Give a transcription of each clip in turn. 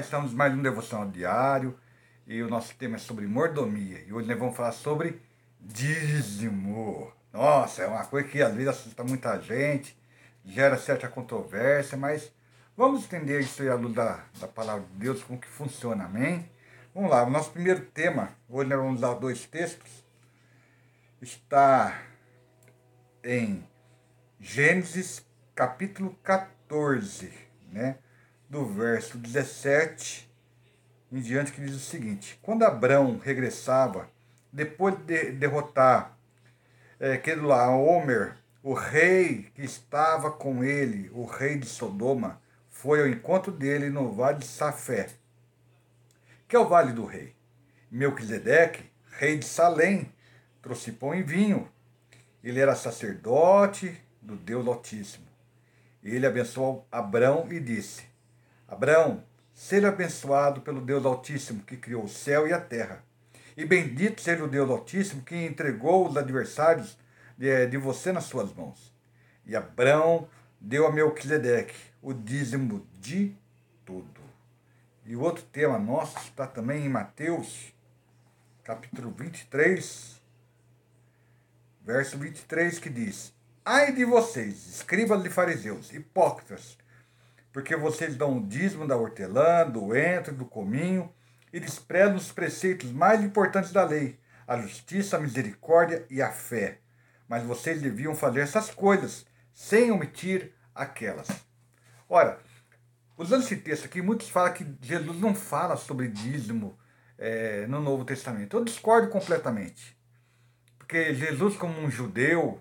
estamos mais um devocional diário e o nosso tema é sobre mordomia. E hoje nós vamos falar sobre dízimo. Nossa, é uma coisa que às vezes assusta muita gente, gera certa controvérsia, mas vamos entender isso aí à luz da, da palavra de Deus, como que funciona, amém? Vamos lá, o nosso primeiro tema, hoje nós vamos usar dois textos, está em Gênesis capítulo 14, né? Do verso 17 em diante, que diz o seguinte: Quando Abrão regressava, depois de derrotar é, lá, Homer, o rei que estava com ele, o rei de Sodoma, foi ao encontro dele no vale de Safé, que é o vale do rei. Melquisedeque, rei de Salém, trouxe pão e vinho. Ele era sacerdote do Deus Altíssimo. Ele abençoou Abrão e disse: Abraão, seja abençoado pelo Deus Altíssimo que criou o céu e a terra. E bendito seja o Deus Altíssimo que entregou os adversários de, de você nas suas mãos. E Abraão deu a Melquisedeque o dízimo de tudo. E o outro tema nosso está também em Mateus, capítulo 23, verso 23, que diz: Ai de vocês, escribas de fariseus, hipócritas, porque vocês dão o dízimo da hortelã, do entro, do cominho, e desprezam os preceitos mais importantes da lei, a justiça, a misericórdia e a fé. Mas vocês deviam fazer essas coisas, sem omitir aquelas. Ora, usando esse texto aqui, muitos falam que Jesus não fala sobre dízimo é, no Novo Testamento. Eu discordo completamente. Porque Jesus, como um judeu,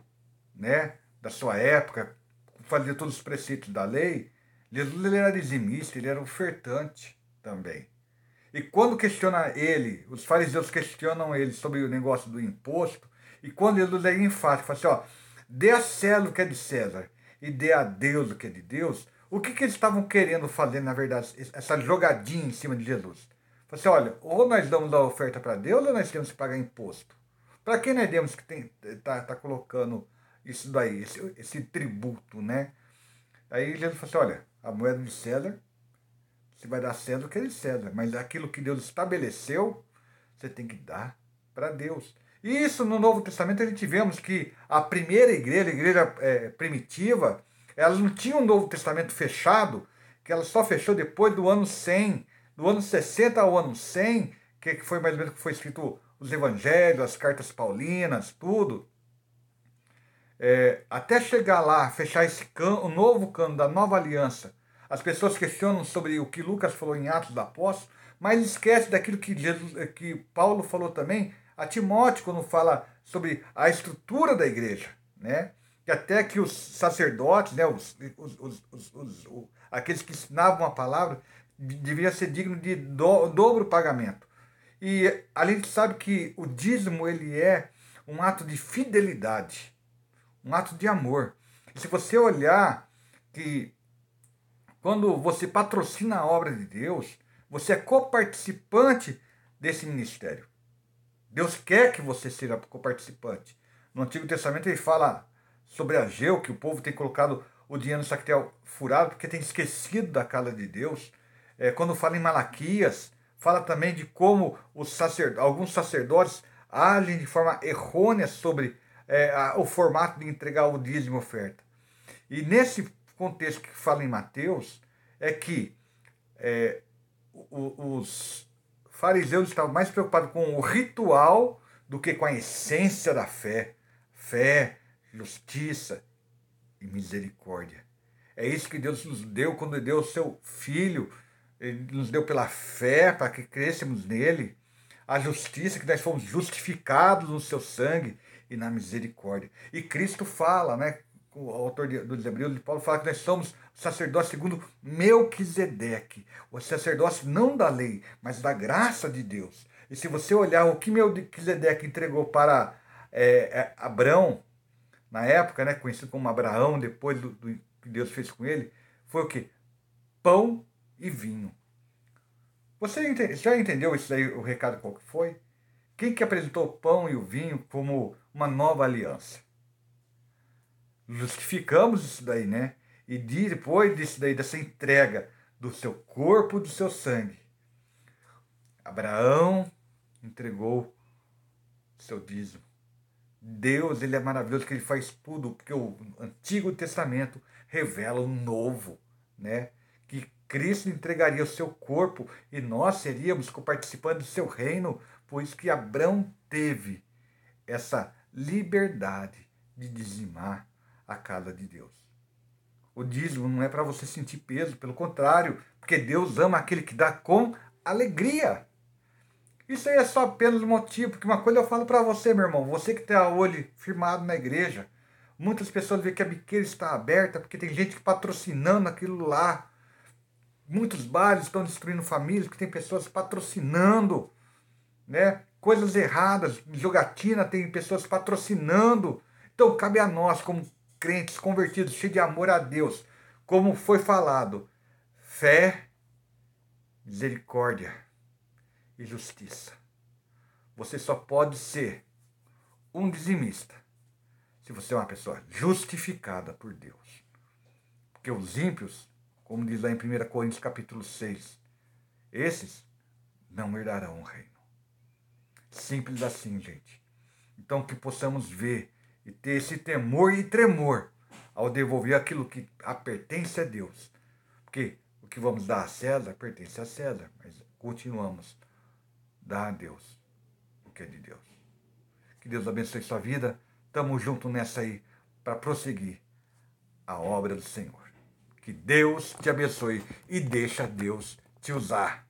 né, da sua época, fazia todos os preceitos da lei, Jesus ele era dizimista, ele era ofertante também. E quando questiona ele, os fariseus questionam ele sobre o negócio do imposto, e quando Jesus é enfático, fala assim, ó, dê a César o que é de César e dê a Deus o que é de Deus, o que, que eles estavam querendo fazer, na verdade, essa jogadinha em cima de Jesus? Fala assim, olha, ou nós damos a oferta para Deus ou nós temos que pagar imposto. Para quem nós temos que tá, tá colocando isso daí, esse, esse tributo, né? Aí Jesus falou assim, olha, a moeda de César, você vai dar César o que é de César, mas aquilo que Deus estabeleceu, você tem que dar para Deus. E isso no Novo Testamento a gente vemos que a primeira igreja, a igreja é, primitiva, ela não tinha um Novo Testamento fechado, que ela só fechou depois do ano 100, do ano 60 ao ano 100, que foi mais ou menos que foi escrito os evangelhos, as cartas paulinas, tudo é, até chegar lá, fechar esse can, o novo cano da nova aliança, as pessoas questionam sobre o que Lucas falou em Atos da Apóstolo, mas esquece daquilo que, Jesus, é, que Paulo falou também a Timóteo, quando fala sobre a estrutura da igreja, né? Que até que os sacerdotes, né, os, os, os, os aqueles que ensinavam a palavra, deveriam ser dignos de do, dobro pagamento. E a gente sabe que o dízimo ele é um ato de fidelidade um ato de amor. E se você olhar que quando você patrocina a obra de Deus, você é coparticipante desse ministério. Deus quer que você seja coparticipante. No Antigo Testamento ele fala sobre Ageu, que o povo tem colocado o dinheiro no saquetel furado porque tem esquecido da casa de Deus. É, quando fala em Malaquias, fala também de como os alguns sacerdotes agem de forma errônea sobre é, a, o formato de entregar o dízimo oferta. E nesse contexto que fala em Mateus, é que é, os fariseus estavam mais preocupados com o ritual do que com a essência da fé. Fé, justiça e misericórdia. É isso que Deus nos deu quando deu o seu Filho. Ele nos deu pela fé para que crescemos nele. A justiça, que nós fomos justificados no seu sangue e na misericórdia. E Cristo fala, né? O autor dos Hebreus de Paulo fala que nós somos sacerdócio segundo Melquisedeque, o sacerdócio não da lei, mas da graça de Deus. E se você olhar o que Melquisedeque entregou para é, é, Abraão, na época, né, conhecido como Abraão, depois do, do que Deus fez com ele, foi o que? Pão e vinho. Você já entendeu isso aí, o recado qual que foi? Quem que apresentou o pão e o vinho como uma nova aliança? Justificamos isso daí, né? E depois disso daí, dessa entrega do seu corpo, do seu sangue. Abraão entregou seu dízimo. Deus, ele é maravilhoso que ele faz tudo, porque o Antigo Testamento revela o novo, né? Que Cristo entregaria o seu corpo e nós seríamos participando do seu reino, pois que Abraão teve essa liberdade de dizimar a casa de Deus. O dízimo não é para você sentir peso, pelo contrário, porque Deus ama aquele que dá com alegria. Isso aí é só apenas motivo, porque uma coisa eu falo para você, meu irmão, você que tem a olho firmado na igreja, muitas pessoas veem que a biqueira está aberta porque tem gente patrocinando aquilo lá. Muitos bares estão destruindo famílias, porque tem pessoas patrocinando, né? Coisas erradas, jogatina, tem pessoas patrocinando. Então cabe a nós, como crentes convertidos, cheios de amor a Deus, como foi falado, fé, misericórdia e justiça. Você só pode ser um dizimista se você é uma pessoa justificada por Deus. Porque os ímpios, como diz lá em 1 Coríntios capítulo 6, esses não herdarão o reino. Simples assim, gente. Então que possamos ver e ter esse temor e tremor ao devolver aquilo que pertence a Deus. Porque o que vamos dar a César pertence a César, mas continuamos dá a Deus o que é de Deus. Que Deus abençoe sua vida. Tamo junto nessa aí para prosseguir a obra do Senhor. Que Deus te abençoe e deixa Deus te usar.